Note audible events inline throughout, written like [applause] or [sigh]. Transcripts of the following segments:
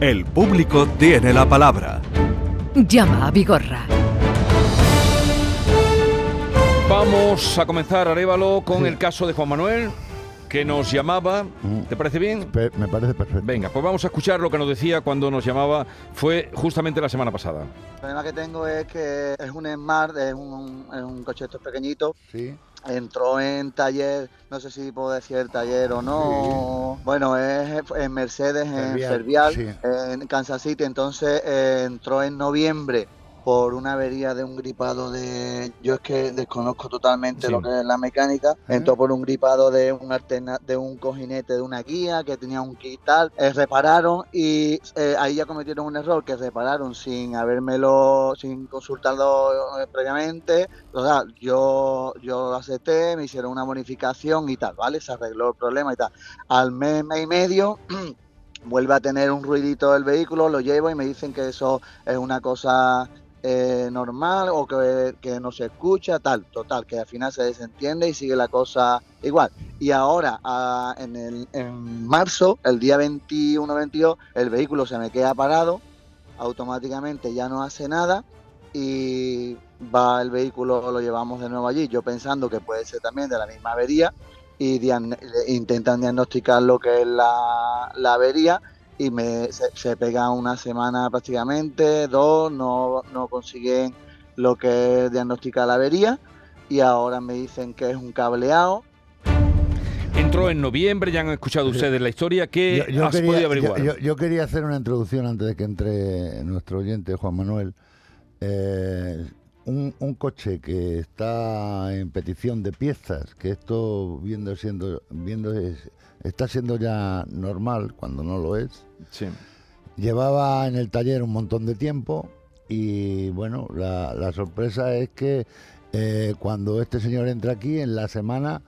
El público tiene la palabra. Llama a Vigorra. Vamos a comenzar, Arevalo, con el caso de Juan Manuel, que nos llamaba. ¿Te parece bien? Pe- me parece perfecto. Venga, pues vamos a escuchar lo que nos decía cuando nos llamaba. Fue justamente la semana pasada. El problema que tengo es que es un Smart, es un, es un coche estos pequeñito. Sí. Entró en taller, no sé si puedo decir el taller o no. Bueno, es en Mercedes, en Fervial, Fervial, sí. en Kansas City. Entonces eh, entró en noviembre por una avería de un gripado de. Yo es que desconozco totalmente Sí. lo que es la mecánica. Entró por un gripado de un alterna de un cojinete de una guía que tenía un kit tal. Eh, repararon y eh, ahí ya cometieron un error que repararon sin habérmelo, sin consultarlo eh, previamente. O sea, yo, yo lo acepté, me hicieron una bonificación y tal, ¿vale? Se arregló el problema y tal. Al mes, mes y medio. [clears throat] vuelve a tener un ruidito el vehículo, lo llevo y me dicen que eso es una cosa eh, normal o que, que no se escucha, tal, total, que al final se desentiende y sigue la cosa igual. Y ahora, ah, en, el, en marzo, el día 21-22, el vehículo se me queda parado, automáticamente ya no hace nada y va el vehículo, lo llevamos de nuevo allí, yo pensando que puede ser también de la misma avería y diagn- intentan diagnosticar lo que es la, la avería y me, se, se pega una semana prácticamente, dos, no, no consiguen lo que es diagnosticar la avería y ahora me dicen que es un cableado. Entró en noviembre, ya han escuchado ustedes la historia. ¿Qué Yo, yo has quería, podido averiguar? yo- yo quería hacer una introducción antes de que entre nuestro oyente Juan Manuel. Eh, un, un coche que está en petición de piezas, que esto viendo siendo viendo es- está siendo ya normal cuando no lo es. Sí. Llevaba en el taller un montón de tiempo y bueno, la, la sorpresa es que eh, cuando este señor entra aquí en la semana,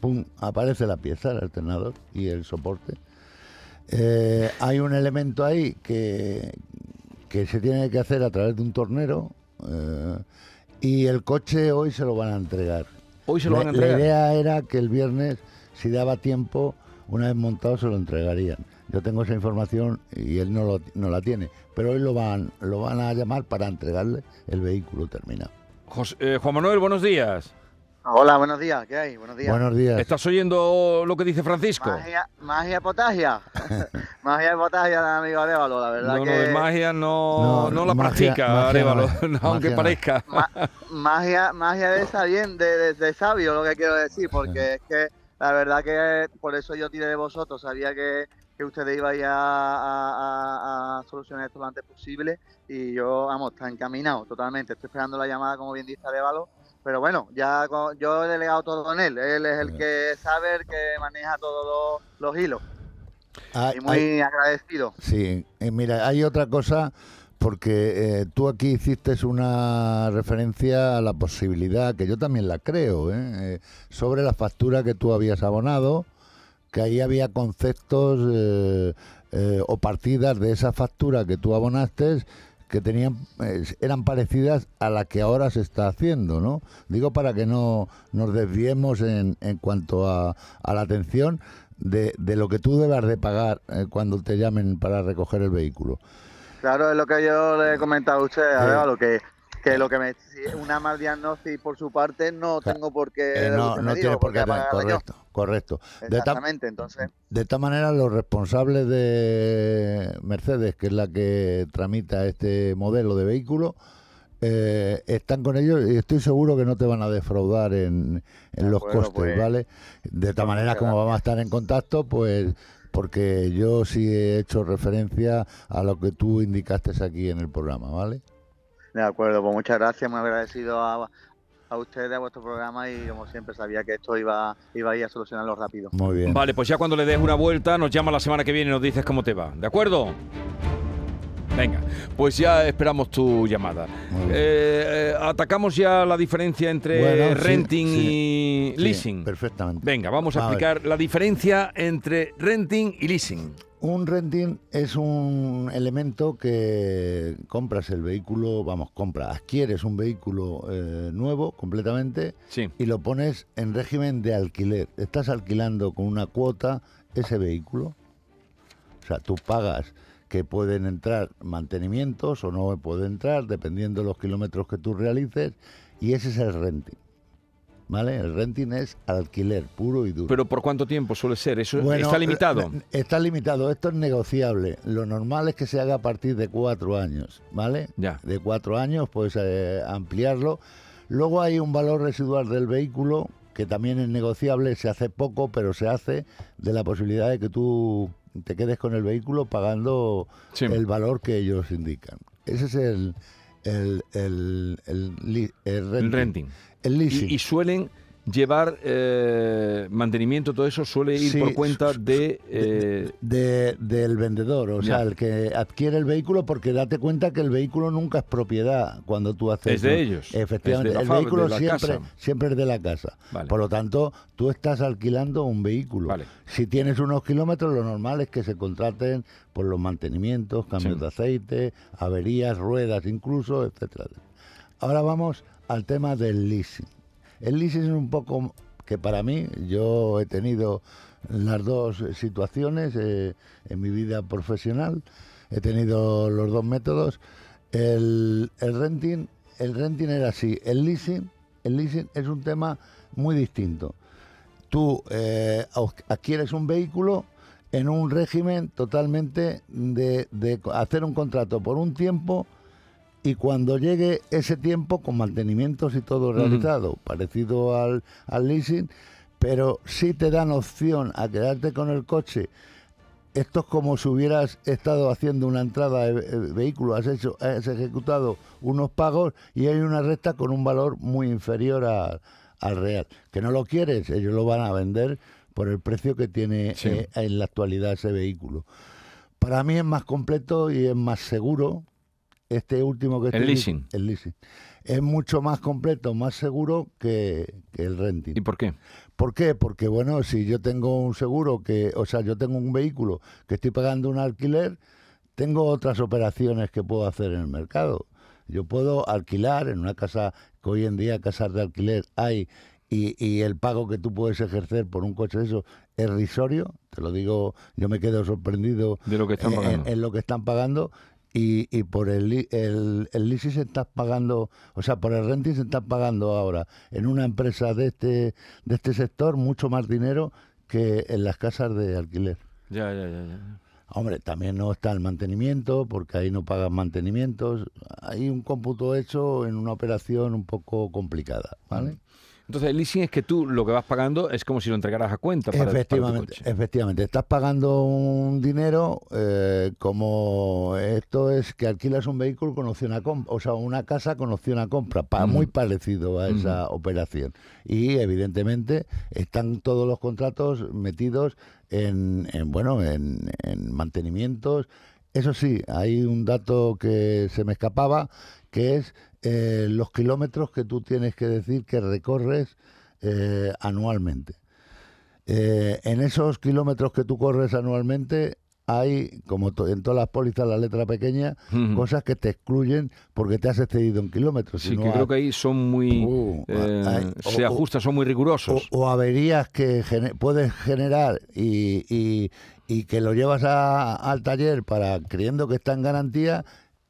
¡pum!, aparece la pieza, el alternador y el soporte. Eh, hay un elemento ahí que, que se tiene que hacer a través de un tornero eh, y el coche hoy se lo van a entregar. Hoy se lo La- van a entregar. La idea era que el viernes, si daba tiempo, una vez montado se lo entregarían. Yo tengo esa información y él no, lo- no la tiene, pero hoy lo van, lo van a llamar para entregarle el vehículo terminado. Jos- eh, Juan Manuel, buenos días. Hola, buenos días, ¿qué hay? Buenos días. Buenos días. ¿Estás oyendo lo que dice Francisco? Magia, magia potagia. [laughs] magia potagia de amigo Arevalo, la verdad No, no, que... de magia no, No, no la magia- practica, magia no. [laughs] no, aunque Magia no. parezca. Ma- magia, magia de esa bien, de, de- de sabio, lo que quiero decir, porque [laughs] es que la verdad que por eso yo tiré de vosotros, sabía que, que ustedes iban a, a- a- a solucionar esto lo antes posible y yo, vamos, está encaminado totalmente, estoy esperando la llamada, como bien dice Arevalo, pero bueno, ya con- yo he delegado todo en él, él es el que sabe, el que maneja todos los, los hilos, Hay- y muy hay- agradecido. sí, eh, mira, hay otra cosa, porque eh, tú aquí hiciste una referencia a la posibilidad, que yo también la creo, ¿eh? Eh, sobre la factura que tú habías abonado, que ahí había conceptos o partidas de esa factura que tú abonaste que tenían eran parecidas a la que ahora se está haciendo, ¿no? Digo para que no nos desviemos en, cuanto a, a la atención de, lo que tú debas de pagar cuando te llamen para recoger el vehículo. Claro, es lo que yo le he comentado a usted, Arevalo, que, que lo que me una mal diagnosis por su parte no tengo por qué Eh, no no dijo, tienes por qué yo. correcto, correcto. De ta- Exactamente, entonces, De esta manera, los responsables de Mercedes, que es la que tramita este modelo de vehículo, eh, están con ellos y estoy seguro que no te van a defraudar en, en De los acuerdo, costes, pues. ¿vale? De esta manera, como vamos a estar en contacto, pues porque yo sí he hecho referencia a lo que tú indicaste aquí en el programa, ¿vale? de acuerdo, pues muchas gracias, muy agradecido a, a ustedes, a vuestro programa y como siempre sabía que esto iba, iba a ir a solucionarlo rápido. Muy bien. Vale, pues ya cuando le des una vuelta, nos llama la semana que viene y nos dices cómo te va. ¿De acuerdo? Venga, pues ya esperamos tu llamada. Eh, eh, atacamos ya la diferencia entre Bueno, renting sí, y Sí, leasing. perfectamente. Venga, vamos a A ver. explicar la diferencia entre renting y leasing. Un renting es un elemento que compras el vehículo, vamos, compras, adquieres un vehículo eh, nuevo completamente Sí. y lo pones en régimen de alquiler. Estás alquilando con una cuota ese vehículo. O sea, tú pagas, que pueden entrar mantenimientos o no pueden entrar, dependiendo de los kilómetros que tú realices, y ese es el renting. ¿Vale? El renting es alquiler puro y duro. ¿Pero por cuánto tiempo suele ser? ¿Eso Bueno, está limitado? eh, Está limitado, esto es negociable. Lo normal es que se haga a partir de cuatro años, ¿vale? Ya. De cuatro años, pues eh, ampliarlo. Luego hay un valor residual del vehículo que también es negociable, se hace poco, pero se hace de la posibilidad de que tú te quedes con el vehículo pagando Sí. el valor que ellos indican. Ese es el, el, el, el el renting. El renting. El leasing. Y, y suelen llevar eh, mantenimiento, todo eso suele ir Sí, por cuenta de... eh, de, del vendedor, o sea, el que adquiere el vehículo, porque date cuenta que el vehículo nunca es propiedad cuando tú haces. Es de ellos, Efectivamente, es de la el fab- vehículo siempre, casa. siempre es de la casa. Vale. Por lo tanto, tú estás alquilando un vehículo. Vale. Si tienes unos kilómetros, lo normal es que se contraten por los mantenimientos, cambios Sí. de aceite, averías, ruedas incluso, etcétera. Ahora vamos al tema del leasing. El leasing es un poco que para mí, yo he tenido las dos situaciones eh, en mi vida profesional, he tenido los dos métodos. El, renting, el renting era así, el leasing, el leasing es un tema muy distinto. Tú eh, adquieres un vehículo en un régimen totalmente de, de hacer un contrato por un tiempo y cuando llegue ese tiempo con mantenimientos y todo realizado, parecido al, al leasing, pero sí te dan opción a quedarte con el coche. Esto es como si hubieras estado haciendo una entrada de eh, vehículo, has hecho, has ejecutado unos pagos y hay una recta con un valor muy inferior a- al real. Que no lo quieres, ellos lo van a vender por el precio que tiene Sí. eh, en la actualidad ese vehículo. Para mí es más completo y es más seguro este último que El estoy- leasing. El leasing. Es mucho más completo, más seguro que, que el renting. ¿Y por qué? ¿Por qué? Porque, bueno, si yo tengo un seguro que, o sea, yo tengo un vehículo que estoy pagando un alquiler, tengo otras operaciones que puedo hacer en el mercado. Yo puedo alquilar en una casa, que hoy en día casas de alquiler hay, y, y el pago que tú puedes ejercer por un coche de eso es risorio, te lo digo, yo me quedo sorprendido De lo que están en- pagando. En, en lo que están pagando y, y por el, el, el leasing se está pagando, o sea, por el renting se está pagando ahora en una empresa de este, de este sector mucho más dinero que en las casas de alquiler. Ya, ya, ya. ya. Hombre, también no está el mantenimiento, porque ahí no pagan mantenimientos. Hay un cómputo hecho en una operación un poco complicada, ¿vale? Entonces, el leasing es que tú lo que vas pagando es como si lo entregaras a cuenta para, para tu Efectivamente, coche. efectivamente. Estás pagando un dinero eh, como esto es que alquilas un vehículo con opción a compra, o sea, una casa con opción a compra, pa- Ujú. muy parecido a esa operación. Y evidentemente están todos los contratos metidos en, en, bueno, en, en mantenimientos. Eso sí, hay un dato que se me escapaba, que es eh, los kilómetros que tú tienes que decir que recorres eh, anualmente. Eh, en esos kilómetros que tú corres anualmente hay, como to- en todas las pólizas, la letra pequeña, cosas que te excluyen porque te has excedido en kilómetros. Sí, Si no que creo que ahí son muy... Uh, eh, hay- se ajustan, son muy rigurosos. o averías que puedes generar y, y- y que lo llevas a- al taller para creyendo que está en garantía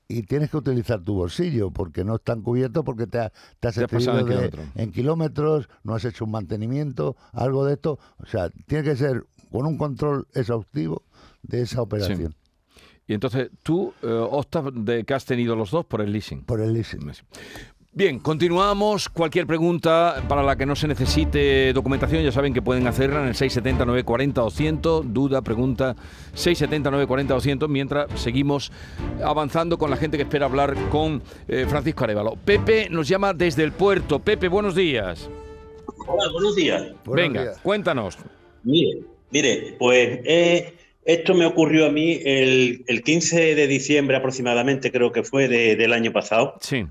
y tienes que utilizar tu bolsillo porque no están cubiertos porque te, ha- te has Te has pasado excedido en en kilómetros, no has hecho un mantenimiento, algo de esto. O sea, tiene que ser con un control exhaustivo de esa operación Y entonces tú eh, optas de que has tenido los dos por el leasing. por el leasing. Bien, continuamos. Cualquier pregunta para la que no se necesite documentación, ya saben que pueden hacerla en el 670 940 200. Duda, pregunta, 670 940 200. Mientras seguimos avanzando con la gente que espera hablar con eh, Francisco Arevalo. Pepe nos llama desde el puerto. Pepe, buenos días. Hola, buenos días. Buenos Venga, días. cuéntanos. Mire, mire, pues eh, esto me ocurrió a mí el, el 15 de diciembre aproximadamente, creo que fue de- del año pasado, Sí.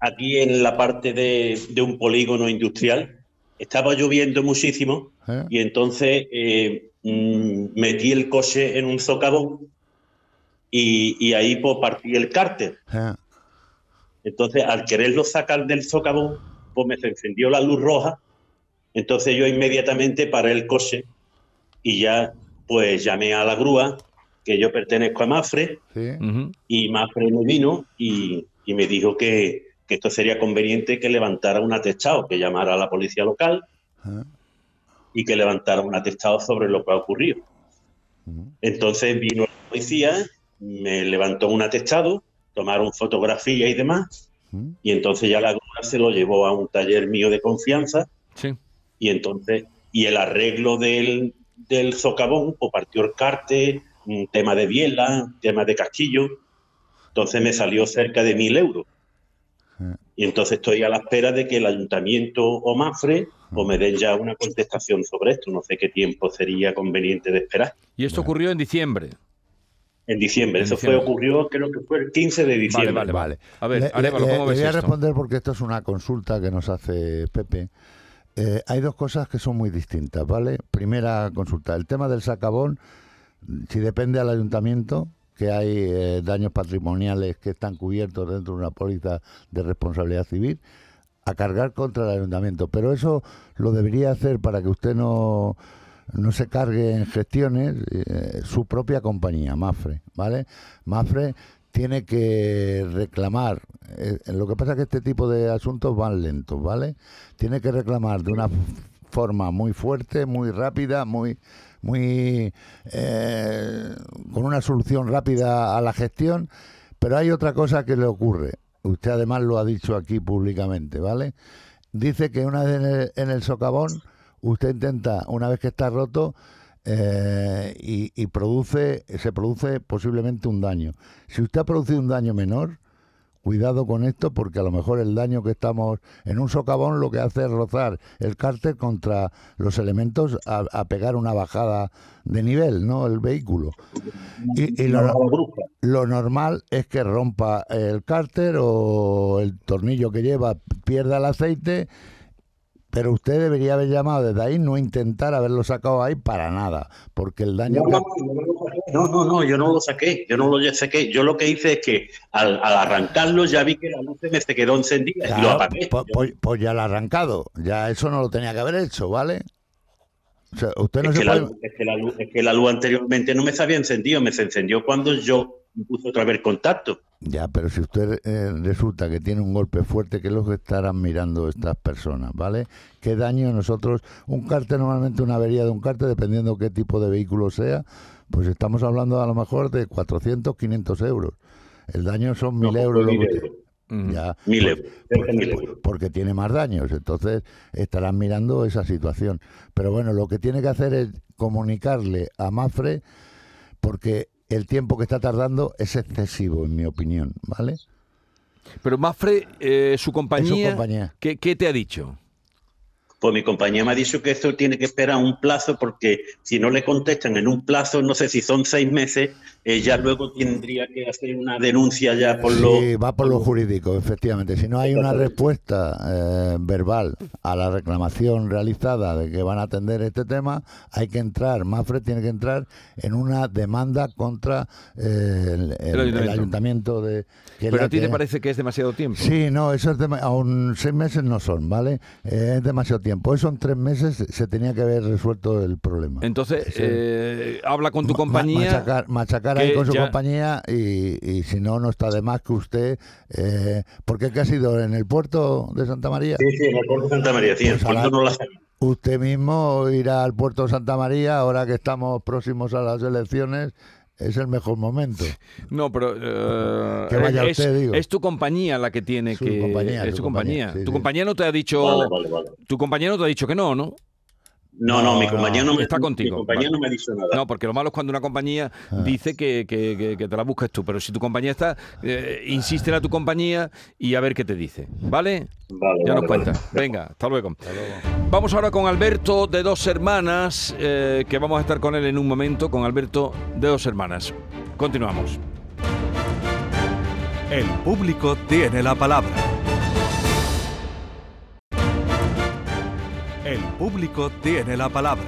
Aquí en la parte de, de un polígono industrial. Estaba lloviendo muchísimo ¿eh? y entonces eh, mm, metí el coche en un socavón y, y ahí pues, partí el cárter. ¿eh? Entonces, al quererlo sacar del socavón, pues me se encendió la luz roja. Entonces yo inmediatamente paré el coche y ya pues llamé a la grúa que yo pertenezco a Mafre Sí. Y Mafre me vino y, y me dijo que, que esto sería conveniente que levantara un atestado, que llamara a la policía local Ah, y que levantara un atestado sobre lo que ha ocurrido. Entonces vino la policía, me levantó un atestado, tomaron fotografía y demás, y entonces ya la grúa se lo llevó a un taller mío de confianza, Sí. y entonces, y el arreglo del, del socavón, o partió el carte, un tema de biela, tema de castillo, entonces me salió cerca de mil euros. Y entonces estoy a la espera de que el ayuntamiento o Mafre o me den ya una contestación sobre esto. No sé qué tiempo sería conveniente de esperar. Y esto ocurrió en diciembre. En diciembre. En Eso diciembre. fue ocurrió, creo que fue el 15 de diciembre. vale, Vale. A ver, Le- Arévalo, le- ¿cómo le ves voy a responder porque esto es una consulta que nos hace Pepe. Eh, hay dos cosas que son muy distintas, ¿vale? Primera consulta, el tema del sacabón, si depende al ayuntamiento, que hay eh, daños patrimoniales que están cubiertos dentro de una póliza de responsabilidad civil, a cargar contra el ayuntamiento. Pero eso lo debería hacer para que usted no, no se cargue en gestiones eh, su propia compañía, Mafre, ¿vale? Mafre tiene que reclamar, eh, lo que pasa es que este tipo de asuntos van lentos, ¿vale? Tiene que reclamar de una forma muy fuerte, muy rápida, muy muy eh, con una solución rápida a la gestión, pero hay otra cosa que le ocurre. Usted además lo ha dicho aquí públicamente, ¿vale? Dice que una vez en el, en el socavón, usted intenta, una vez que está roto, eh, y, y produce, se produce posiblemente un daño. Si usted ha producido un daño menor, cuidado con esto porque a lo mejor el daño que estamos en un socavón lo que hace es rozar el cárter contra los elementos a, a pegar una bajada de nivel, ¿no? El vehículo. Y, lo, lo normal es que rompa el cárter o el tornillo que lleva pierda el aceite, pero usted debería haber llamado desde ahí, no intentar haberlo sacado ahí para nada, porque el daño No, que... no, no, no, yo no lo saqué, yo no lo saqué. Yo lo que hice es que al, al arrancarlo ya vi que la luz se me se quedó encendida y lo apagué. pues, pues- pues ya lo ha arrancado, ya eso no lo tenía que haber hecho, ¿vale? O sea, usted no es, se que la, puede... luz- es que la luz, es que la luz anteriormente no me se había encendido, me se encendió cuando yo puse otra vez contacto. Ya, pero si usted eh, resulta que tiene un golpe fuerte, ¿qué es lo que estarán mirando estas personas, ¿vale? ¿Qué daño nosotros, un cárter normalmente una avería de un cárter, dependiendo qué tipo de vehículo sea, pues estamos hablando a lo mejor de 400, 500 euros. El daño son No, 1000 euros. lo mil que- euros. Ujú. Ya, Mil pues- euros. porque tiene más daños, entonces estarán mirando esa situación. Pero bueno, lo que tiene que hacer es comunicarle a Mafre, porque el tiempo que está tardando es excesivo, en mi opinión, ¿vale? Pero Mafre, eh, su compañía, su compañía. ¿qué, qué te ha dicho? Pues mi compañía me ha dicho que esto tiene que esperar un plazo porque si no le contestan en un plazo, no sé si son seis meses, ya luego tendría que hacer una denuncia ya por lo... Sí, va por lo jurídico, efectivamente. Si no hay una respuesta eh, verbal a la reclamación realizada de que van a atender este tema, hay que entrar, Mafre tiene que entrar en una demanda contra eh, el, el- el ayuntamiento. ayuntamiento de... que Pero a ti te parece que es demasiado tiempo. Sí, no, eso es dema- aún seis meses no son, ¿vale? Eh, es demasiado tiempo. Eso en tres meses se tenía que haber resuelto el problema. Entonces, Sí. eh, habla con tu Ma- compañía. machacar, machacar ahí con su ya- compañía y, y si no, no está de más que usted. Eh, ¿Por qué ha sido en el puerto de Santa María? Sí, sí, en el puerto de Santa María, sí, en el Pues puerto no la. Usted mismo irá al puerto de Santa María ahora que estamos próximos a las elecciones. Es el mejor momento. No, pero eh, Que vaya es, usted, digo. es tu compañía la que tiene Su que compañía, es su tu compañía. compañía, sí, tu sí. compañía no te ha dicho Vale, vale, vale. tu compañía no te ha dicho que no, ¿no? No, no, No, mi compañía no, me está contigo, Mi compañía vale. no me ha dicho nada. No, porque lo malo es cuando una compañía Ah. dice que, que- que- que te la busques tú, pero si tu compañía está, eh, insiste a tu compañía y a ver qué te dice, ¿vale? Vale, Ya vale, nos cuenta. vale. Venga, hasta luego. Vamos ahora con Alberto de Dos Hermanas, eh, que vamos a estar con él en un momento, con Alberto de Dos Hermanas. Continuamos. El público tiene la palabra. El público tiene la palabra.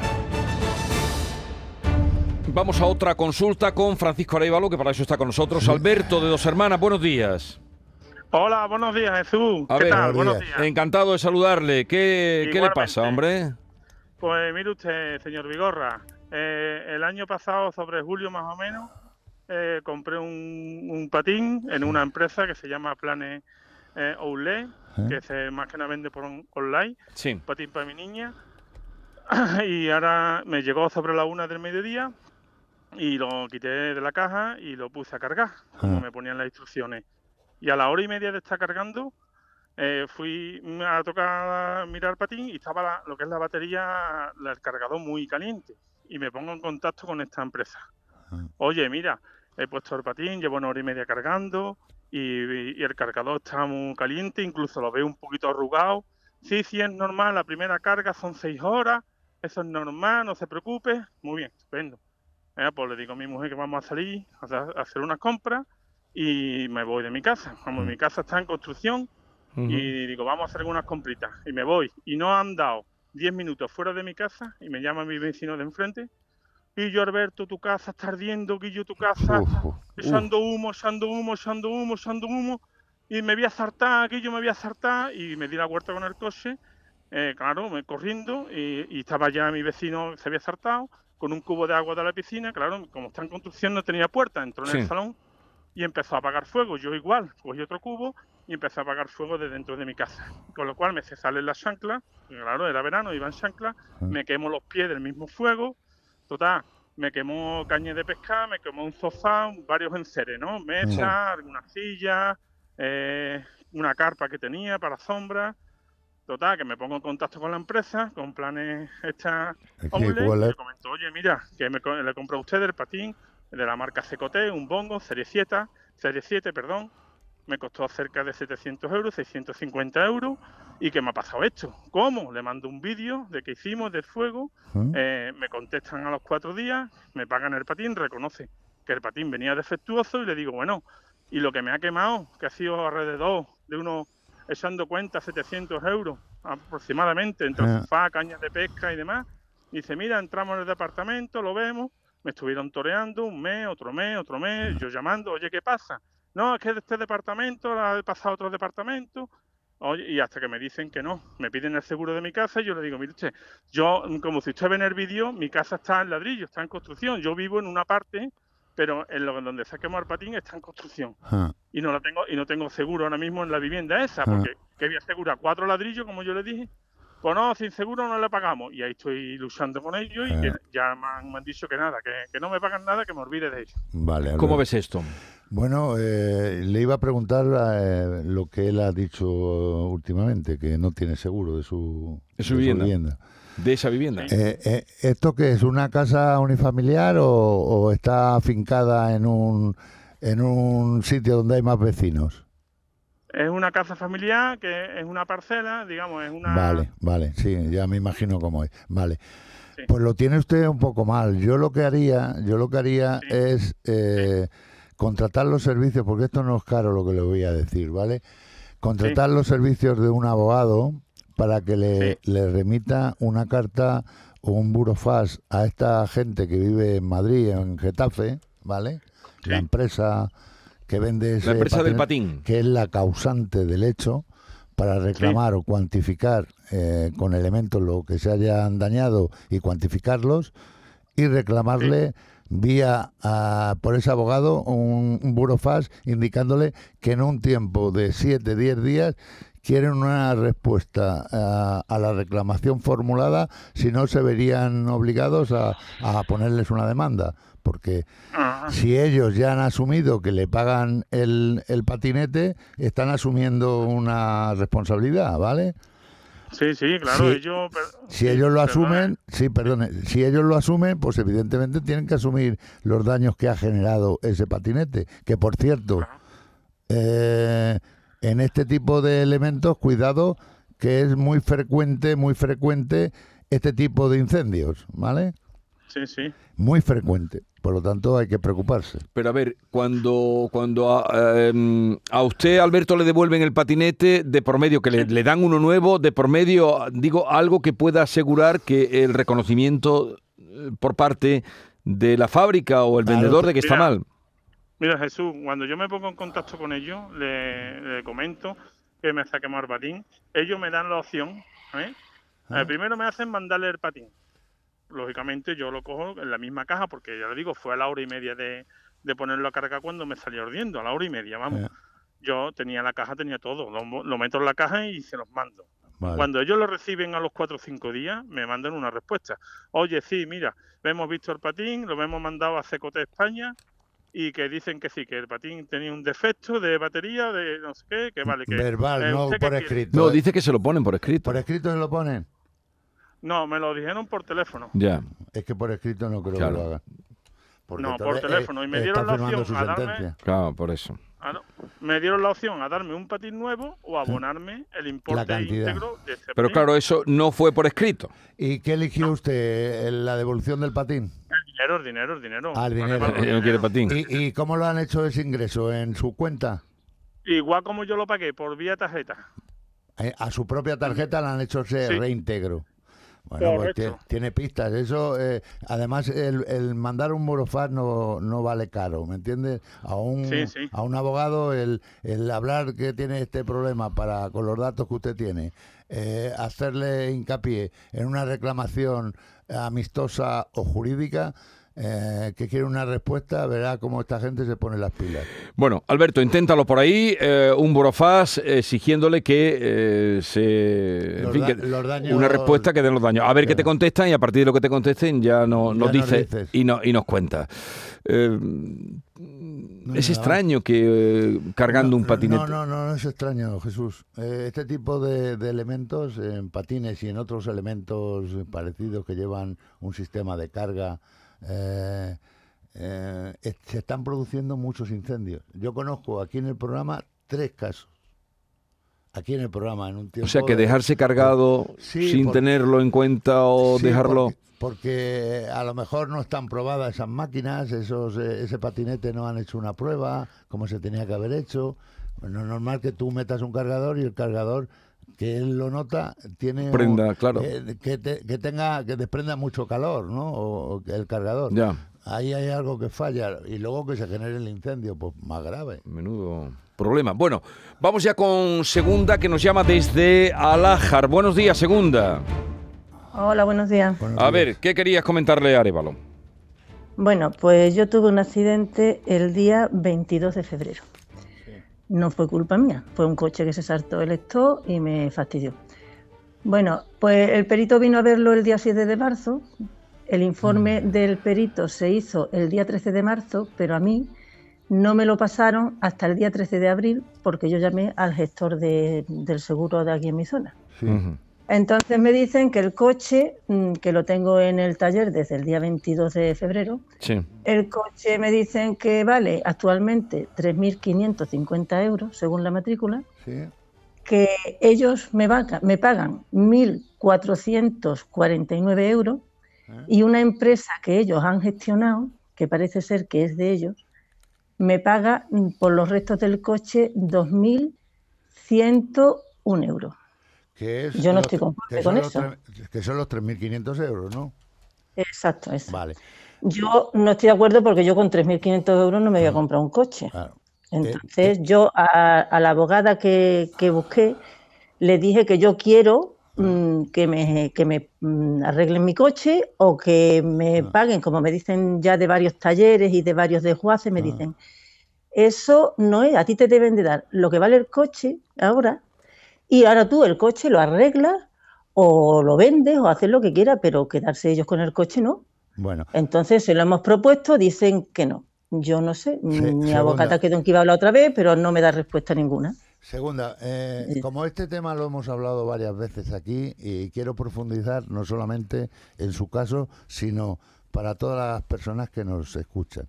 Vamos a otra consulta con Francisco Arevalo, que para eso está con nosotros. Alberto de Dos Hermanas, buenos días. Hola, buenos días, Jesús. A ¿Qué ver, tal? buenos Buenos días. Encantado de saludarle. ¿Qué, ¿qué le pasa, hombre? Pues mire usted, señor Vigorra, eh, el año pasado, sobre julio más o menos, eh, compré un, un patín en una empresa que se llama Planes eh, Que se más que nada vende por on- online, Sí. patín para mi niña. [clears throat] y ahora me llegó sobre la una del mediodía y lo quité de la caja y lo puse a cargar, como me ponían las instrucciones. Y a la hora y media de estar cargando, eh, fui a tocar mirar el patín y estaba la- lo que es la batería, la- el cargador muy caliente. Y me pongo en contacto con esta empresa. Oye, mira, he puesto el patín, llevo una hora y media cargando y, y el cargador está muy caliente, incluso lo veo un poquito arrugado. Sí, sí, es normal, la primera carga son seis horas, eso es normal, no se preocupe. Muy bien, estupendo. Eh, pues le digo a mi mujer que vamos a salir a hacer- a hacer unas compras y me voy de mi casa. Como mi casa está en construcción, y digo, vamos a hacer algunas compritas. Y me voy. Y no han dado 10 minutos fuera de mi casa y me llama mi vecino de enfrente. Y yo, Alberto, tu casa está ardiendo, Guillo, tu casa, Uf, uf. echando humo, echando humo, echando humo, echando humo. Y me voy a saltar, Guillo, me voy a saltar. Y me di la vuelta con el coche, eh, claro, me corriendo. Y, y estaba ya mi vecino, se había saltado, con un cubo de agua de la piscina. Claro, como está en construcción, no tenía puerta. Entró en Sí. el salón y empezó a apagar fuego. Yo igual, cogí otro cubo y empecé a apagar fuego de dentro de mi casa. Con lo cual me se salen las chanclas, claro, era verano, iba en chanclas, me quemo los pies del mismo fuego, total, me quemó caña de pescar, me quemó un sofá, varios enseres, ¿no? Mesa, algunas sillas, eh, una carpa que tenía para sombra. Total, que me pongo en contacto con la empresa, con planes esta ¿cuál y le comento, oye, mira, que me, le compré a usted el patín de la marca Secote, un bongo, serie 7, serie 7, perdón, me costó cerca de 700 euros, 650 euros, y que me ha pasado esto. ¿Cómo? Le mando un vídeo de que hicimos del fuego, eh, me contestan a los cuatro días, me pagan el patín, reconoce que el patín venía defectuoso y le digo, bueno, y lo que me ha quemado, que ha sido alrededor de unos, echando cuenta, 700 euros aproximadamente, entre Ah. sofá, cañas de pesca y demás, dice, mira, entramos en el departamento, lo vemos, me estuvieron toreando un mes, otro mes, otro mes, yo llamando, oye, ¿qué pasa? No, es que de este departamento ha pasado a otro departamento, Oye, y hasta que me dicen que no, me piden el seguro de mi casa y yo le digo, mire usted, yo, como si usted ve en el vídeo, mi casa está en ladrillo, está en construcción, yo vivo en una parte, pero en lo donde quemado el patín está en construcción. Ah, y no la tengo y no tengo seguro ahora mismo en la vivienda esa, Ah. porque que voy a asegurar cuatro ladrillos, como yo le dije, pues no, sin seguro no le pagamos y ahí estoy luchando con ellos y Ah. que ya me han, me han dicho que nada, que, que no me pagan nada, que me olvide de ellos. Vale. ¿Cómo ves esto? Bueno, eh, le iba a preguntar eh, lo que él ha dicho últimamente, que no tiene seguro de su, De su vivienda. vivienda. De esa vivienda. Eh, eh, ¿Esto qué es? ¿Una casa unifamiliar o, o está afincada en un, en un sitio donde hay más vecinos? Es una casa familiar que es una parcela, digamos, es una... Vale, vale, sí, ya me imagino cómo es. Vale. Sí. Pues lo tiene usted un poco mal. Yo lo que haría, yo lo que haría Sí. es eh, contratar los servicios, porque esto no es caro lo que le voy a decir, ¿vale? Contratar los servicios de un abogado para que le, le remita una carta o un burofax a esta gente que vive en Madrid, en Getafe, ¿vale? La empresa que vende ese La empresa del patín. que es la causante del hecho, para reclamar o cuantificar eh, con elementos lo que se hayan dañado y cuantificarlos, y reclamarle vía a- por ese abogado un, un burofax indicándole que en un tiempo de 7, 10 días quieren una respuesta a, a la reclamación formulada, si no se verían obligados a, a ponerles una demanda, porque Ah, si ellos ya han asumido que le pagan el, el patinete, están asumiendo una responsabilidad, ¿vale? sí, sí, claro, Sí. ellos... Si ellos lo asumen, sí, perdone, si ellos lo asumen, pues evidentemente tienen que asumir los daños que ha generado ese patinete, que por cierto, eh, en este tipo de elementos, cuidado, que es muy frecuente, muy frecuente este tipo de incendios, ¿vale? Sí, sí. Muy frecuente, por lo tanto hay que preocuparse. Pero a ver, cuando, cuando a, em, a usted, Alberto, le devuelven el patinete, de por medio, que le, le dan uno nuevo, de por medio, digo, algo que pueda asegurar que el reconocimiento eh, por parte de la fábrica o el Claro, vendedor de que está mal. Mira, Jesús, cuando yo me pongo en contacto con ellos, le, le comento que me saque el patín. Ellos me dan la opción. ¿eh? Ah. Eh, primero me hacen mandarle el patín. Lógicamente yo lo cojo en la misma caja porque ya le digo, fue a la hora y media de, de ponerlo a cargar cuando me salía ardiendo, a la hora y media, vamos. Eh. Yo tenía la caja, tenía todo, lo, lo meto en la caja y se los mando. Vale. Cuando ellos lo reciben a los 4 o 5 días, me mandan una respuesta. Oye, sí, mira, hemos visto el patín, lo hemos mandado a Cecote España y que dicen que sí, que el patín tenía un defecto de batería, de no sé qué, que vale, que... Verbal, eh, no ¿usted qué por quiere? escrito. No, ¿eh? dice que se lo ponen por escrito. ¿Por escrito se lo ponen? No, me lo dijeron por teléfono. Ya. Es que por escrito no creo Claro. que lo hagan. Porque No, por entonces, teléfono, y me dieron la opción su a darme- sentencia. Claro, por eso. Ah, no. Me dieron la opción a darme un patín nuevo o abonarme el importe cantidad. íntegro de este Pero patín. claro, eso no fue por escrito. ¿Y qué eligió usted? ¿La devolución del patín? El dinero, el dinero, el dinero. Ah, el dinero. vale, Ella no quiere patín. ¿Y, y cómo lo han hecho ese ingreso? ¿En su cuenta? Igual como yo lo pagué por vía tarjeta. Eh, A su propia tarjeta le han hecho ese Sí. reintegro. Bueno, pues tiene pistas. Eso, eh, además, el, el mandar un burofax no, no vale caro, ¿me entiendes? A un, Sí, sí. a un abogado, el, el hablar que tiene este problema para con los datos que usted tiene, eh, hacerle hincapié en una reclamación amistosa o jurídica, eh, que quiere una respuesta, verá cómo esta gente se pone las pilas. Bueno, Alberto, inténtalo por ahí, eh, un burofax exigiéndole que eh, se... en Los fin, da- que- los daños- una respuesta que den los daños. A ver qué te contestan y a partir de lo que te contesten ya no, Ya nos nos dice dices. y, no, y nos cuenta. No es extraño que cargando un patinete... No, no, no, no es extraño, Jesús. Este tipo de, de elementos en patines y en otros elementos parecidos que llevan un sistema de carga, eh, eh, se están produciendo muchos incendios. Yo conozco aquí en el programa tres casos. Aquí en el programa, en un tiempo. O sea, que de- dejarse cargado Sí, sin tenerlo en cuenta o Sí, dejarlo... Porque, porque a lo mejor no están probadas esas máquinas, esos, eh, ese patinete no han hecho una prueba como se tenía que haber hecho. Bueno, es normal que tú metas un cargador y el cargador que él lo nota tiene Prenda, un- claro. eh, que, te- que tenga que desprenda mucho calor, ¿no? O, o que el cargador. Ya, Ahí hay algo que falla y luego que se genere el incendio, pues más grave. menudo problema. Bueno, vamos ya con Segunda que nos llama desde Alájar. Buenos días, Segunda. Hola, buenos días. Buenos A días. ver, ¿qué querías comentarle a Arevalo? Bueno, pues yo tuve un accidente el día 22 de febrero. No fue culpa mía, fue un coche que se saltó el stop y me fastidió. Bueno, pues el perito vino a verlo el día 7 de marzo. El informe del perito se hizo el día 13 de marzo, pero a mí no me lo pasaron hasta el día 13 de abril porque yo llamé al gestor de- del seguro de aquí en mi zona. Sí. Entonces me dicen que el coche, mm, que lo tengo en el taller desde el día 22 de febrero, Sí. el coche me dicen que vale actualmente 3.550 euros según la matrícula, Sí. que ellos me, vaca- me pagan 1.449 euros y una empresa que ellos han gestionado, que parece ser que es de ellos, me paga mm, por los restos del coche 2.101 euros. Que es Yo no los- estoy conforme con los eso. Que son los 3.500 euros, ¿no? Exacto, eso. Vale, Yo no estoy de acuerdo porque yo con 3.500 euros no me voy a comprar un coche. claro. Entonces yo a, a la abogada que, que busqué le dije que yo quiero mm, que me, que me mm, arreglen mi coche o que me paguen, como me dicen ya de varios talleres y de varios desguaces, me Ah. dicen, eso no es, a ti te deben de dar lo que vale el coche ahora y ahora tú el coche lo arreglas o lo vendes o haces lo que quieras, pero quedarse ellos con el coche no. Bueno, Entonces se lo hemos propuesto, dicen que no. Yo no sé, mi abogada en que iba a hablar otra vez, pero no me da respuesta ninguna. Segunda, eh, como este tema lo hemos hablado varias veces aquí y quiero profundizar no solamente en su caso, sino para todas las personas que nos escuchan,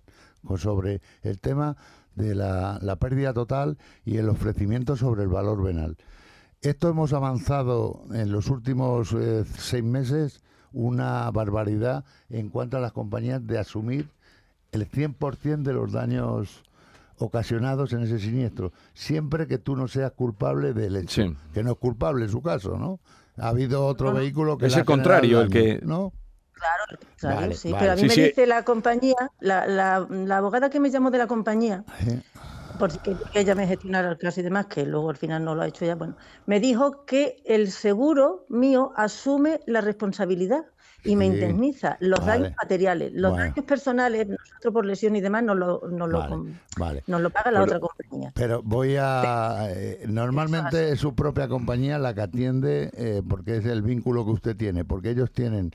sobre el tema de la, la pérdida total y el ofrecimiento sobre el valor venal. Esto hemos avanzado en los últimos eh, seis meses una barbaridad en cuanto a las compañías de asumir el 100% de los daños ocasionados en ese siniestro, siempre que tú no seas culpable del hecho, Sí. que no es culpable en su caso, ¿no? Ha habido otro vehículo que Es el contrario, el que- ¿no? Claro, Vale, sí, vale. pero a mí Sí, me sí. dice la compañía, la, la- la abogada que me llamó de la compañía. Porque ella me gestionara el caso y demás, que luego al final no lo ha hecho ya, bueno, me dijo que el seguro mío asume la responsabilidad, y me Sí. indemniza los Vale. daños materiales. Los Bueno. daños personales, nosotros por lesión y demás, nos lo, nos lo, Vale, com- vale. nos lo paga la otra compañía. Pero voy a... eh, normalmente es su propia compañía la que atiende eh, porque es el vínculo que usted tiene, porque ellos tienen...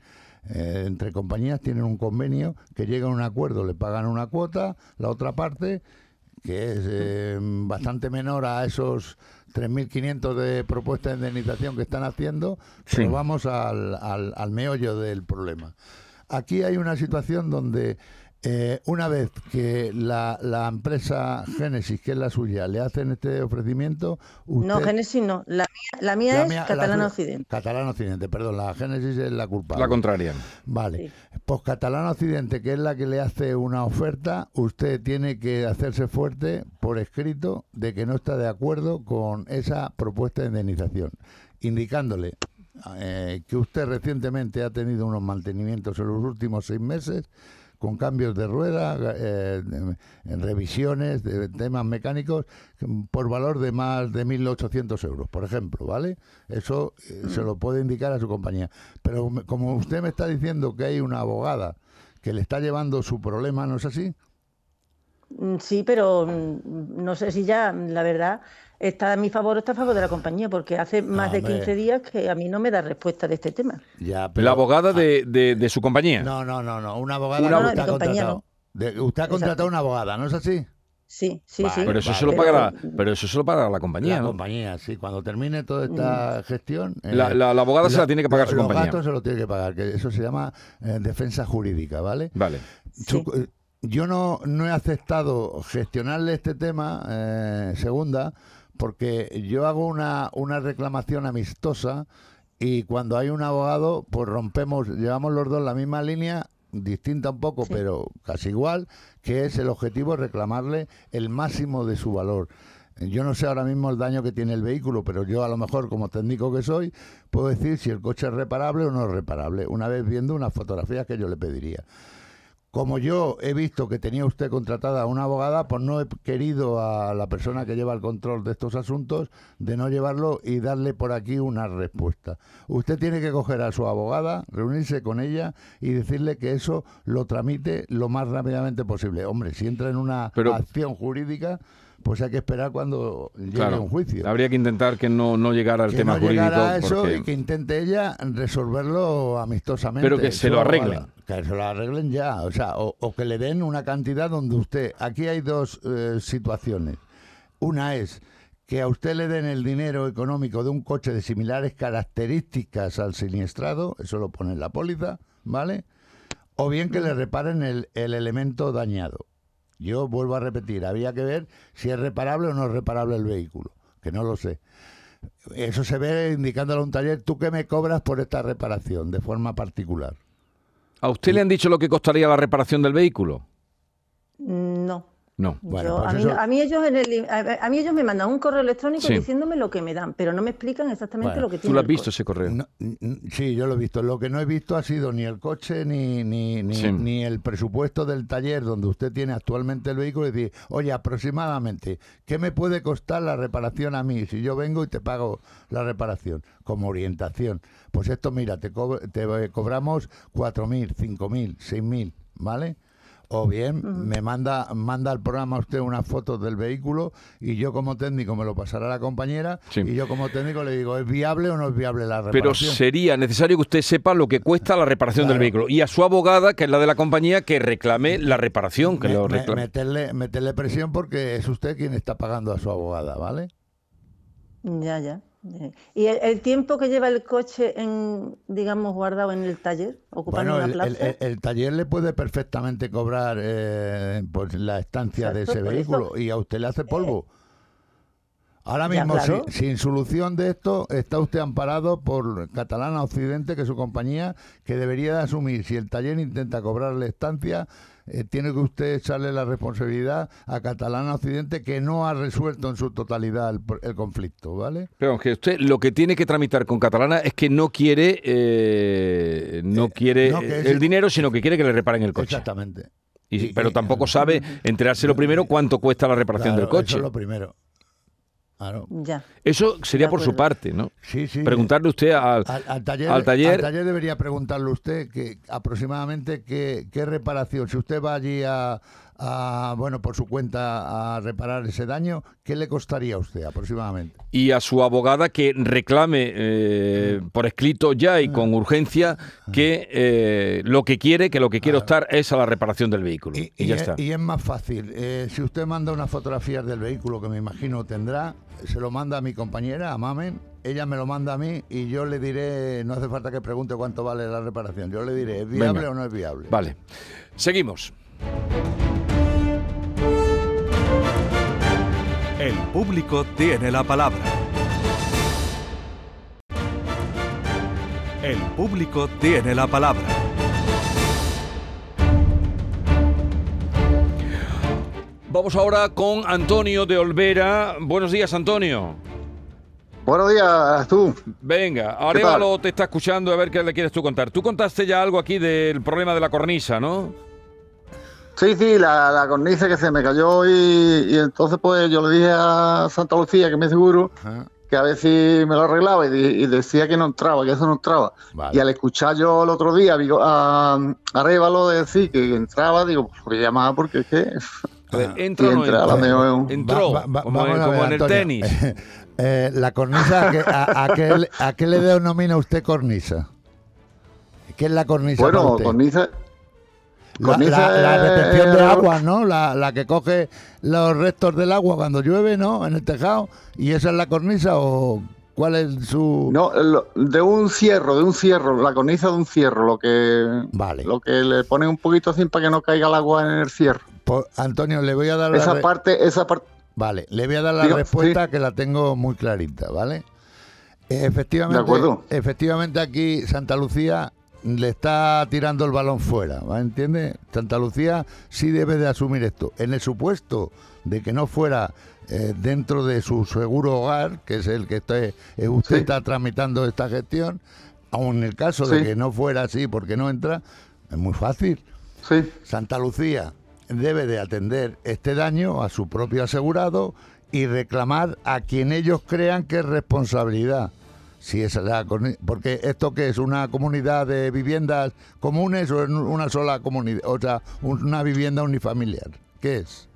eh, entre compañías tienen un convenio que llega a un acuerdo, le pagan una cuota, la otra parte, que es eh, bastante menor a esos 3.500 de propuesta de indemnización que están haciendo, Sí. pero vamos al, al, al meollo del problema. Aquí hay una situación donde eh, una vez que la, la empresa Génesis, que es la suya, le hacen este ofrecimiento, usted... No, Génesis no. La mía, la mía La es mía- la Catalana Occidente. Catalana Occidente, perdón, la Génesis es la culpable. La contraria. Vale. Sí. Pues Catalana Occidente, que es la que le hace una oferta, usted tiene que hacerse fuerte por escrito de que no está de acuerdo con esa propuesta de indemnización, indicándole eh, que usted recientemente ha tenido unos mantenimientos en los últimos seis meses con cambios de rueda, eh, de- revisiones de temas mecánicos por valor de más de 1.800 euros, por ejemplo, ¿vale? Eso eh, se lo puede indicar a su compañía. Pero como usted me está diciendo que hay una abogada que le está llevando su problema, ¿no es así? Mm, Sí, pero mm, no sé si ya, la verdad, está a mi favor o está a favor de la compañía, porque hace más de hombre. 15 días que a mí no me da respuesta de este tema. Ya, La abogada de, de- de su compañía. No, no, no, no, una abogada Una usted ha contratado. De- usted ha Exacto. contratado una abogada, ¿no es así? Sí, sí, Vale, sí. Pero eso Vale. se lo Pero- pagará, pero eso se lo pagará la compañía, la ¿no? compañía, sí. Cuando termine toda esta gestión... eh, La- la- la abogada se la tiene que pagar su los compañía. gastos se lo tiene que pagar, que eso se llama eh, defensa jurídica, ¿vale? Vale. Su- Sí. eh, yo no, no he aceptado gestionarle este tema, eh, segunda, porque yo hago una, una reclamación amistosa y cuando hay un abogado, pues rompemos, llevamos los dos la misma línea, distinta un poco, Sí. pero casi igual, que es el objetivo reclamarle el máximo de su valor. Yo no sé ahora mismo el daño que tiene el vehículo, pero yo a lo mejor como técnico que soy, puedo decir si el coche es reparable o no es reparable, una vez viendo unas fotografías que yo le pediría. Como yo he visto que tenía usted contratada a una abogada, pues no he querido a la persona que lleva el control de estos asuntos de no llevarlo y darle por aquí una respuesta. Usted tiene que coger a su abogada, reunirse con ella y decirle que eso lo tramite lo más rápidamente posible. Hombre, si entra en una Pero- acción jurídica, pues hay que esperar cuando llegue Claro. un juicio. Habría que intentar que no, no llegara al que tema no jurídico. llegara a eso porque- y que intente ella resolverlo amistosamente. Pero que se lo arreglen. Que se lo arreglen ya, o sea, o, o que le den una cantidad donde usted... Aquí hay dos eh, situaciones. Una es que a usted le den el dinero económico de un coche de similares características al siniestrado, eso lo pone en la póliza, ¿vale? O bien que le reparen el, el elemento dañado. Yo vuelvo a repetir, había que ver si es reparable o no es reparable el vehículo, que no lo sé. Eso se ve indicándole a un taller, ¿tú qué me cobras por esta reparación de forma particular? ¿A usted le han dicho lo que costaría la reparación del vehículo? No. No. Bueno, Yo- pues a, mí, eso- a mí ellos en el, a, a mí ellos me mandan un correo electrónico Sí. diciéndome lo que me dan, pero no me explican exactamente Bueno, lo que ¿Tú tiene lo has visto coche. ese correo? No, sí, yo lo he visto. Lo que no he visto ha sido ni el coche ni, ni, ni, Sí. ni el presupuesto del taller donde usted tiene actualmente el vehículo y decir, oye, aproximadamente, ¿qué me puede costar la reparación a mí si yo vengo y te pago la reparación como orientación? Pues esto, mira, te, co- te eh, cobramos 4.000, 5.000, 6.000, ¿vale? O bien me manda manda al programa usted unas fotos del vehículo y yo como técnico me lo pasará a la compañera Sí. y yo como técnico le digo, ¿es viable o no es viable la Pero reparación? sería necesario que usted sepa lo que cuesta la reparación del vehículo y a su abogada, que es la de la compañía, que reclame la reparación, que Me- lo me- reclame. meterle, meterle presión porque es usted quien está pagando a su abogada, ¿vale? Ya, ya. Eh. ¿Y el, el tiempo que lleva el coche, en, digamos, guardado en el taller, ocupando Bueno, una el, plaza? el- el taller le puede perfectamente cobrar eh, pues la estancia de ese eso. vehículo y a usted le hace polvo. Ahora Ya, mismo, claro. si- sin solución de esto, está usted amparado por Catalana Occidente, que es su compañía, que debería de asumir. Si el taller intenta cobrarle estancia, eh, tiene que usted echarle la responsabilidad a Catalana Occidente, que no ha resuelto en su totalidad el, el conflicto, ¿vale? Pero aunque usted lo que tiene que tramitar con Catalana es que no quiere eh, no Eh, quiere no, que el dinero, sino que quiere que le reparen el coche. Exactamente. Y- Y- pero tampoco sabe [laughs] enterárselo primero cuánto cuesta la reparación Claro, del coche. Eso es lo primero. Claro. Ya. Eso sería por su parte, ¿no? Sí, sí. Preguntarle usted al, Al, al taller, al taller. al taller debería preguntarle usted que aproximadamente qué, qué reparación, si usted va allí a, a, bueno, por su cuenta a reparar ese daño, ¿qué le costaría a usted aproximadamente? y a su abogada que reclame eh, por escrito ya y con urgencia que eh, lo que quiere, que lo que quiere optar es a la reparación del vehículo. Y, y ya es, está. y es más fácil. eh, si usted manda unas fotografías del vehículo, que me imagino tendrá, se lo manda a mi compañera, a Mamen, ella me lo manda a mí y yo le diré, no hace falta que pregunte cuánto vale la reparación, yo le diré, ¿es viable Venga. o no es viable? Vale. Seguimos. El público tiene la palabra. El público tiene la palabra. Vamos ahora con Antonio de Olvera. Buenos días, Antonio. Buenos días, tú. Venga? Arevalo te está escuchando a ver qué le quieres tú contar. Tú contaste ya algo aquí del problema de la cornisa, ¿no? Sí, sí, la, la cornisa que se me cayó y, y entonces pues yo le dije a Santa Lucía, que me seguro, Ajá. que a ver si me lo arreglaba y, decía que no entraba, que eso no entraba. Vale. Y al escuchar yo el otro día digo, a, a Arevalo decir que entraba, digo, pues voy a llamar porque es que... A ver, Ah. ¿entra no entra, entra? Entró, Va- va- como, en, a ver, como en el tenis. [laughs] Eh, la cornisa, ¿a qué, a, a qué, le- a qué le denomina usted cornisa? ¿Qué es la cornisa? para Bueno, usted? cornisa... La, cornisa la- retención de agua, ¿no? La, la que coge los restos del agua cuando llueve, ¿no? En el tejado. ¿Y esa es la cornisa o cuál es su...? No, lo- de un cierro, de un cierro, la cornisa de un cierro, lo que... Vale. Lo que le ponen un poquito así para que no caiga el agua en el cierro. Antonio, le voy a dar la Esa re- parte, esa parte... Vale, le voy a dar la respuesta que la tengo muy clarita, ¿vale? Efectivamente, De acuerdo. efectivamente aquí Santa Lucía le está tirando el balón fuera, ¿va? ¿entiende? Santa Lucía sí debe de asumir esto. En el supuesto de que no fuera eh, dentro de su seguro hogar, que es el que está, eh, usted Sí. está tramitando esta gestión, aun en el caso de que no fuera así porque no entra, es muy fácil. Sí, Santa Lucía debe de atender este daño a su propio asegurado y reclamar a quien ellos crean que es responsabilidad. Si es la porque esto que es una comunidad de viviendas comunes o una sola comunidad, o sea, una vivienda unifamiliar. ¿Qué es?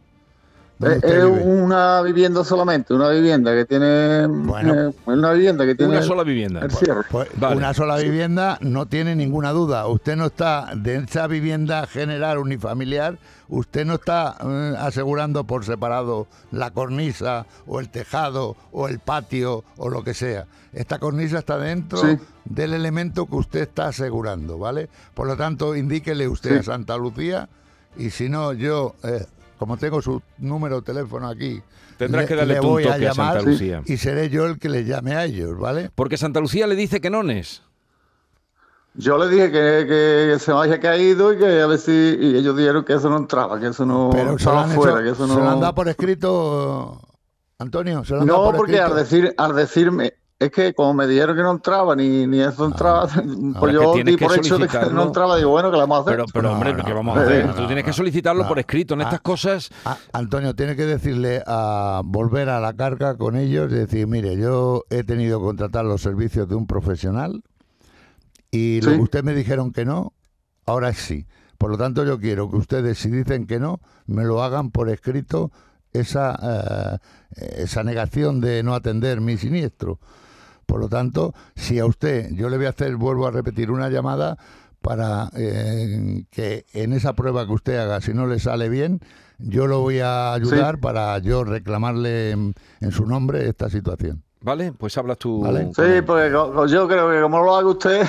¿Dónde es, vive? una vivienda solamente, una vivienda que tiene... Bueno. eh, una vivienda que tiene... Una sola vivienda. El cierre. Pues Vale. una sola vivienda no tiene ninguna duda. Usted no está de esa vivienda general unifamiliar, usted no está eh, asegurando por separado la cornisa o el tejado o el patio o lo que sea. Esta cornisa está dentro Sí. del elemento que usted está asegurando, ¿vale? Por lo tanto, indíquele usted Sí. a Santa Lucía y si no, yo, eh, como tengo su número de teléfono aquí, Tendrás le- que darle le tú un voy a toque a Santa llamar Lucía. y seré yo el que le llame a ellos, ¿vale? Porque Santa Lucía le dice que no es. Yo le dije que, que se me había caído y que a ver si... Y ellos dijeron que eso no entraba, que eso no Pero estaba fuera, hecho- que eso se lo han no... dado por escrito, Antonio. Se lo han dado No, por porque al decir, al decirme, es que como me dijeron que no entraba, ni, ni eso entraba, [laughs] pues es que yo tienes di por hecho de que no entraba, digo, bueno, que la vamos a hacer. Pero, pero No, hombre, no, ¿qué vamos a hacer? no, Tú no, tienes que solicitarlo No. por escrito. En estas Ah. cosas, Ah, Antonio, tiene que decirle a volver a la carga con ellos y decir, mire, yo he tenido que contratar los servicios de un profesional y lo Sí. que ustedes me dijeron que no, ahora sí. Por lo tanto, yo quiero que ustedes, si dicen que no, me lo hagan por escrito esa, eh, esa negación de no atender mi siniestro. Por lo tanto, si a usted yo le voy a hacer, vuelvo a repetir, una llamada para eh, que en esa prueba que usted haga, si no le sale bien, yo lo voy a ayudar para yo reclamarle en, en su nombre esta situación. ¿Vale? Pues hablas tú. Vale. Sí, porque co- co- yo creo que como lo haga usted,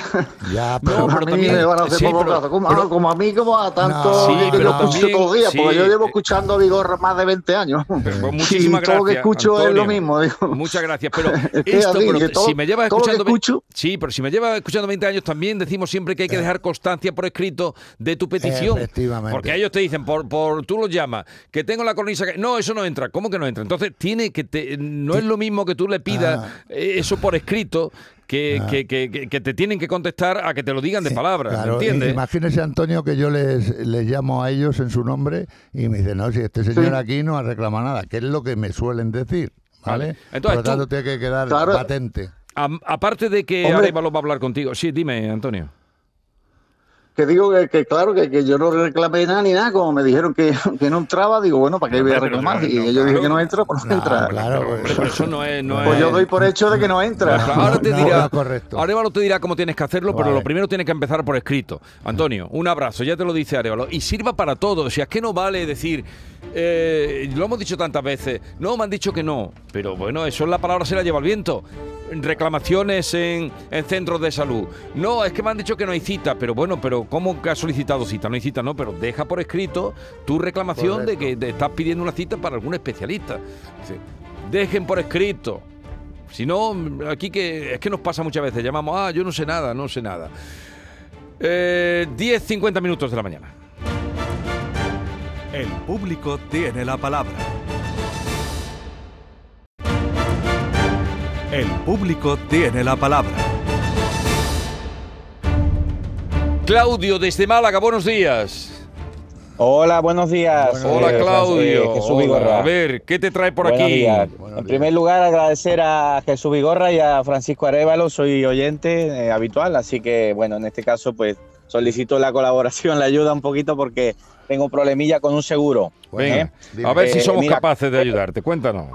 Ya, [laughs] No, pero, pero a mí también- me van a hacer sí, poco pero- caso. Como, pero- como a mí, como a tanto No, Sí, que pero yo escucho también- todos los días, porque sí. yo llevo escuchando a Vigorra más de 20 años. Pues [laughs] y muchísimas todo lo que gracias, escucho es lo Antonio. mismo. Digo. Muchas gracias, pero [laughs] esto, así, pero todo- si me llevas escuchando, escucho- sí, pero si me llevas escuchando 20 años también decimos siempre que hay que dejar constancia por escrito de tu petición, Efectivamente. porque ellos te dicen por, por tú los llamas que tengo la cornisa que no eso no entra, ¿cómo que no entra? Entonces tiene que te, no es lo mismo que tú le pidas Ah. eh, eso por escrito que, Ah. que, que- te tienen que contestar a que te lo digan de Sí, palabras, Imagínese, Antonio, que yo les, les llamo a ellos en su nombre y me dicen, no, si este señor Sí. aquí no ha reclamado nada, que es lo que me suelen decir, ¿vale? Vale. Por lo tanto, tú- tiene que quedar Claro. patente. Aparte de que Hombre. Arevalo va a hablar contigo. Sí, dime, Antonio. Que digo que, que claro, que, que yo no reclamé nada ni nada, como me dijeron que, [laughs] que no entraba, digo, bueno, ¿para qué voy a Pero, reclamar? pero, Y claro. dije que no entra, pues no No, entra. claro, pues, pero eso no es... No Pues es- yo doy por hecho de que no entra. Ahora te dirá, no, correcto. Arevalo te dirá cómo tienes que hacerlo, pero Vale. lo primero tiene que empezar por escrito. Antonio, un abrazo, ya te lo dice Arevalo. Y sirva para todo. O sea, es que no vale decir, eh, lo hemos dicho tantas veces, no, me han dicho que no. Pero bueno, eso es la palabra se la lleva el viento. Reclamaciones en, en centros de salud. No, es que me han dicho que no hay cita. Pero bueno, pero ¿cómo que has solicitado cita? No hay cita, no, pero deja por escrito tu reclamación de que te estás pidiendo una cita para algún especialista. Dejen por escrito. Si no, aquí que es que nos pasa muchas veces. Llamamos, ah, yo no sé nada, no sé nada. Eh, 10, 50 minutos de la mañana. El público tiene la palabra. El público tiene la palabra. Claudio, desde Málaga, buenos días. Hola, buenos días. Hola, Eh, Claudio. Francis- Jesús Hola. Vigorra. A ver, ¿qué te trae por Buenos aquí? días. Buenos En días. primer lugar, agradecer a Jesús Vigorra y a Francisco Arevalo. Soy oyente eh, habitual, así que, bueno, en este caso, pues solicito la colaboración, la ayuda un poquito porque tengo un problemilla con un seguro. Venga, a ver si Eh, somos mira, capaces de ayudarte. Cuéntanos.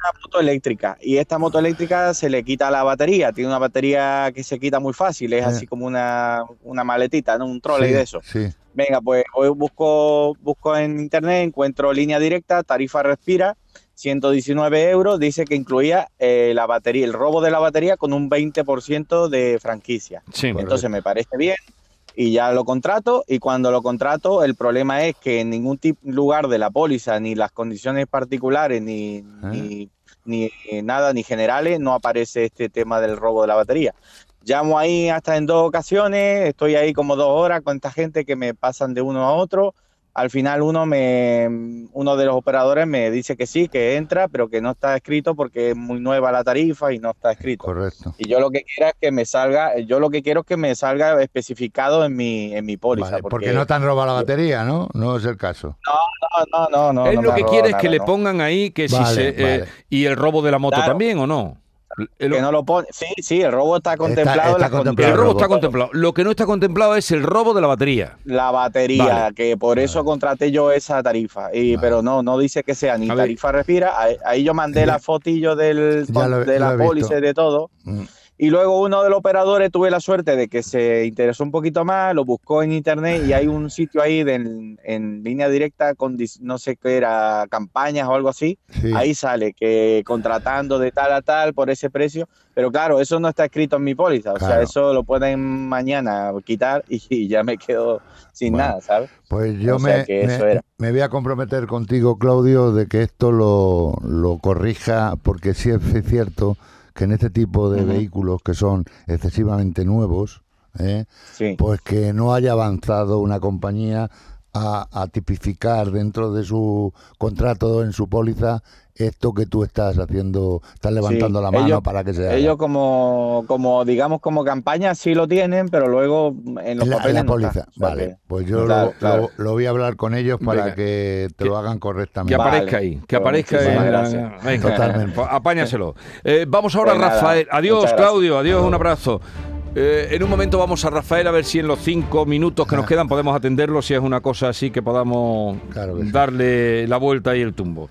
Una moto eléctrica y esta moto eléctrica se le quita la batería. Tiene una batería que se quita muy fácil, es Eh. así como una, una maletita, ¿no? un trolley Sí, de eso. Sí, Venga, pues hoy busco, busco en internet, encuentro línea directa, tarifa respira, 119 euros, dice que incluía eh, la batería, el robo de la batería con un 20% de franquicia. Sí. Entonces me parece bien y ya lo contrato y cuando lo contrato el problema es que en ningún lugar de la póliza, ni las condiciones particulares, ni, ni, ni nada, ni generales, no aparece este tema del robo de la batería. Llamo ahí hasta en dos ocasiones, estoy ahí como dos horas con esta gente que me pasan de uno a otro. Al final uno me, uno de los operadores me dice que sí, que entra, pero que no está escrito porque es muy nueva la tarifa y no está escrito. correcto. Y yo lo que quiero es que me salga, yo lo que quiero es que me salga especificado en mi, en mi póliza. Vale, porque no te han robado la batería, ¿no? No es el caso. no, no, no, Él no lo me que quiere es que nada, le no. pongan ahí que si Vale, se. eh, y el robo de la moto Claro. también, ¿o no? El, Que no lo pone. Sí, sí, el robo está contemplado. está el robo está contemplado. Lo que no está contemplado es el robo de la batería. La batería, Vale. que por eso contraté yo esa tarifa. Y, Pero no, no dice que sea ni A tarifa respira. Ahí, ahí yo mandé la fotillo del, lo- de la y de todo. Mm. Y luego uno de los operadores tuve la suerte de que se interesó un poquito más, lo buscó en internet y hay un sitio ahí de- en, en línea directa con no sé qué era, campañas o algo así. Sí. Ahí sale que contratando de tal a tal por ese precio. Pero claro, eso no está escrito en mi póliza. O sea, eso lo pueden mañana quitar y, [laughs] y ya me quedo sin Bueno. nada, ¿sabes? Pues yo O sea me, que eso me- era. me voy a comprometer contigo, Claudio, de que esto lo, lo corrija, porque sí es cierto que en este tipo de vehículos que son excesivamente nuevos, ¿eh? Sí. pues que no haya avanzado una compañía a, a tipificar dentro de su contrato, en su póliza, esto que tú estás haciendo, estás levantando Sí, la mano ellos- para que se haga. Ellos como, como, digamos, como campaña sí lo tienen, pero luego en los En la, en papeles la no póliza. O sea vale, que- pues yo Claro, lo, claro. lo- lo voy a hablar con ellos para Venga. que te Que- lo hagan Que correctamente. Vale. aparezca ahí, que Pues aparezca en-. Venga, Totalmente. pues apáñaselo. Eh, vamos ahora a Pues nada, Rafael. Adiós. Claudio. Adiós, un abrazo. Eh, en un momento vamos a Rafael a ver si en los cinco minutos que nos Ah. quedan podemos atenderlo, si es una cosa así que podamos Claro que sí. darle la vuelta y el tumbo.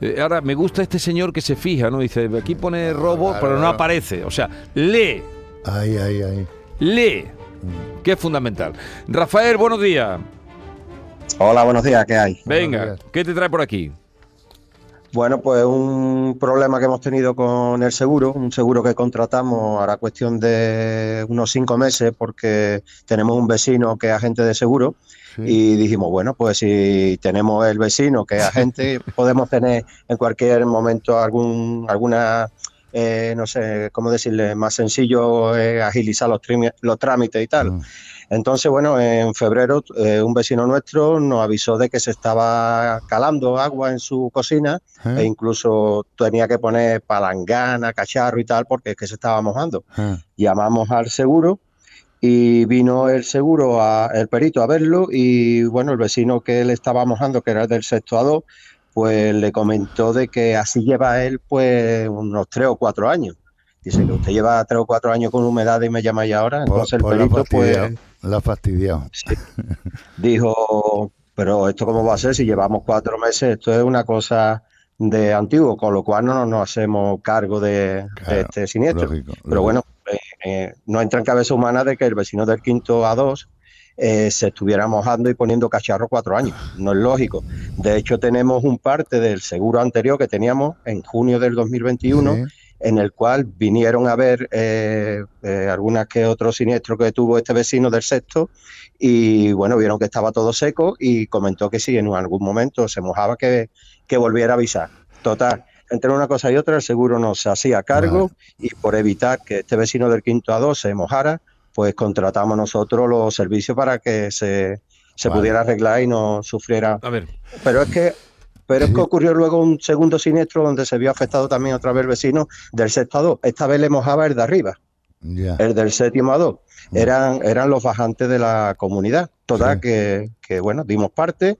Eh, ahora, me gusta este señor que se fija, ¿no? Dice, aquí pone robo, Claro, pero no aparece. O sea, lee, Ahí, ahí, ahí. lee, que es fundamental. Rafael, buenos días. Hola, buenos días, ¿qué hay? Venga, días. ¿qué te trae por aquí? Bueno, pues un problema que hemos tenido con el seguro, un seguro que contratamos ahora cuestión de unos cinco meses porque tenemos un vecino que es agente de seguro Sí. y dijimos, bueno, pues si tenemos el vecino que es agente, [laughs] podemos tener en cualquier momento algún, alguna, eh, no sé, cómo decirle, más sencillo eh, agilizar los, trámites y tal. Mm. Entonces, bueno, en febrero eh, un vecino nuestro nos avisó de que se estaba calando agua en su cocina ¿Eh? e incluso tenía que poner palangana, cacharro y tal porque es que se estaba mojando. Llamamos al seguro y vino el seguro, a, el perito a verlo y bueno, el vecino que le estaba mojando, que era del sexto a dos, pues le comentó de que así lleva él pues unos tres o cuatro años. Dice que usted lleva tres o cuatro años con humedad y me llamáis ahora. Entonces el Pues la perito pues la ha fastidiado. dijo, pero esto cómo va a ser si llevamos cuatro meses, esto es una cosa de antiguo, con lo cual no nos hacemos cargo de, de este siniestro. lógico, pero bueno, eh, eh, no entra en cabeza humana de que el vecino del quinto A2 eh, se estuviera mojando y poniendo cacharro cuatro años. No es lógico. De hecho, tenemos un parte del seguro anterior que teníamos en junio del 2021 Sí. en el cual vinieron a ver eh, eh, algunas que otros siniestros que tuvo este vecino del sexto y bueno, vieron que estaba todo seco y comentó que si en algún momento se mojaba que, que volviera a avisar. Total, entre una cosa y otra el seguro no se hacía cargo y por evitar que este vecino del quinto A2 se mojara, pues contratamos nosotros los servicios para que se, se Vale. pudiera arreglar y no sufriera. A ver, Pero es que pero es que ocurrió luego un segundo siniestro donde se vio afectado también otra vez el vecino del sexto a dos. Esta vez le mojaba el de arriba, el del séptimo a dos. Eran, eran los bajantes de la comunidad. Total, que, que, bueno, dimos parte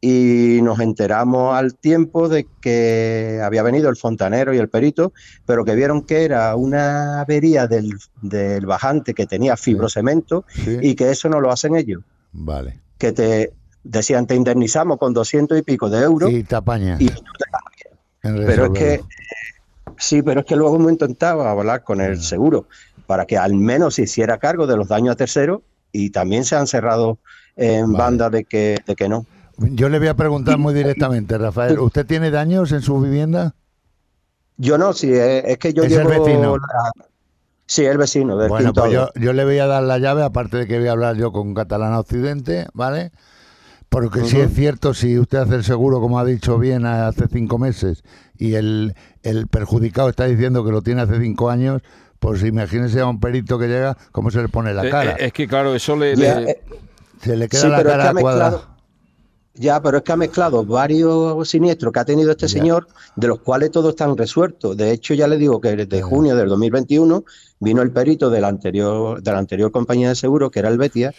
y nos enteramos al tiempo de que había venido el fontanero y el perito, pero que vieron que era una avería del, del bajante que tenía fibrocemento Sí. y que eso no lo hacen ellos. Vale. Que te decían, te indemnizamos con 200 y pico de euros. Y te apañas. Y pero es que, sí, pero es que luego hemos intentado hablar con el seguro para que al menos se hiciera cargo de los daños a terceros y también se han cerrado en banda de que, de que no. Yo le voy a preguntar muy directamente, Rafael. ¿Usted tiene daños en su vivienda? Yo no, sí, es, es que yo Es el llevo... vecino. la- sí, el vecino del Bueno, pues yo, A2. yo le voy a dar la llave, aparte de que voy a hablar yo con Catalana Occidente, ¿vale? Porque si es cierto, si usted hace el seguro, como ha dicho bien, hace cinco meses, y el, el perjudicado está diciendo que lo tiene hace cinco años, pues imagínese a un perito que llega, cómo se le pone la eh, cara. eh, es que claro, eso le... Ya, le- eh, se le queda sí, la pero es que cara cuadrada. Ya, pero es que ha mezclado varios siniestros que ha tenido este señor, de los cuales todos están resueltos. De hecho, ya le digo que desde junio del 2021 vino el perito de la anterior, de la anterior compañía de seguro, que era el Betia,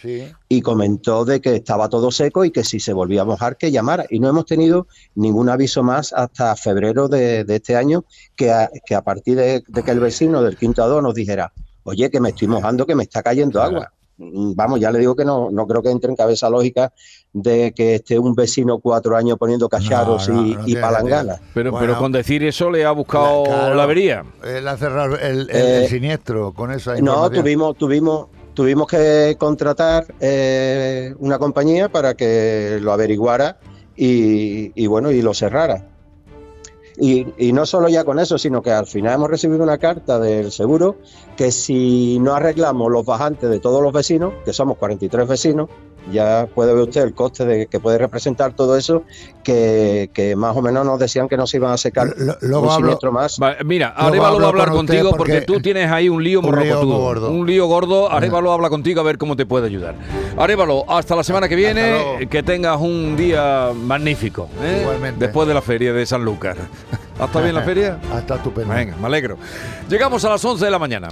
y comentó de que estaba todo seco y que si se volvía a mojar, que llamara. Y no hemos tenido ningún aviso más hasta febrero de, de este año, que a, que a partir de, de que el vecino del Quinto A2 nos dijera, oye, que me estoy mojando, que me está cayendo agua. Mm, Vamos, ya le digo que no, no creo que entre en cabeza lógica de que esté un vecino cuatro años poniendo cacharros No, no, y, no y palanganas. Pero, Bueno. pero con decir eso le ha buscado Claro. la avería. Él ha cerrado el, el- Eh, el siniestro con esa No, información. tuvimos, tuvimos, tuvimos que contratar eh, una compañía para que lo averiguara y, y bueno, y lo cerrara. Y, y no solo ya con eso, sino que al final hemos recibido una carta del seguro que si no arreglamos los bajantes de todos los vecinos, que somos 43 vecinos, ya puede ver usted el coste de que puede representar todo eso, que, que más o menos nos decían que no se iban a secar luego un hablo- siniestro más. Va, Mira, Arevalo va a hablar contigo porque, porque- tú tienes ahí un lío Un lío morrocotudo. gordo. Un lío gordo. Arevalo habla contigo a ver cómo te puede ayudar. Arevalo, hasta la semana que viene. Que tengas un día magnífico. ¿eh? Igualmente. Después de la feria de Sanlúcar. [laughs] ¿Hasta bien la feria? [laughs] Hasta estupendo. Venga, me alegro. Llegamos a las 11 de la mañana.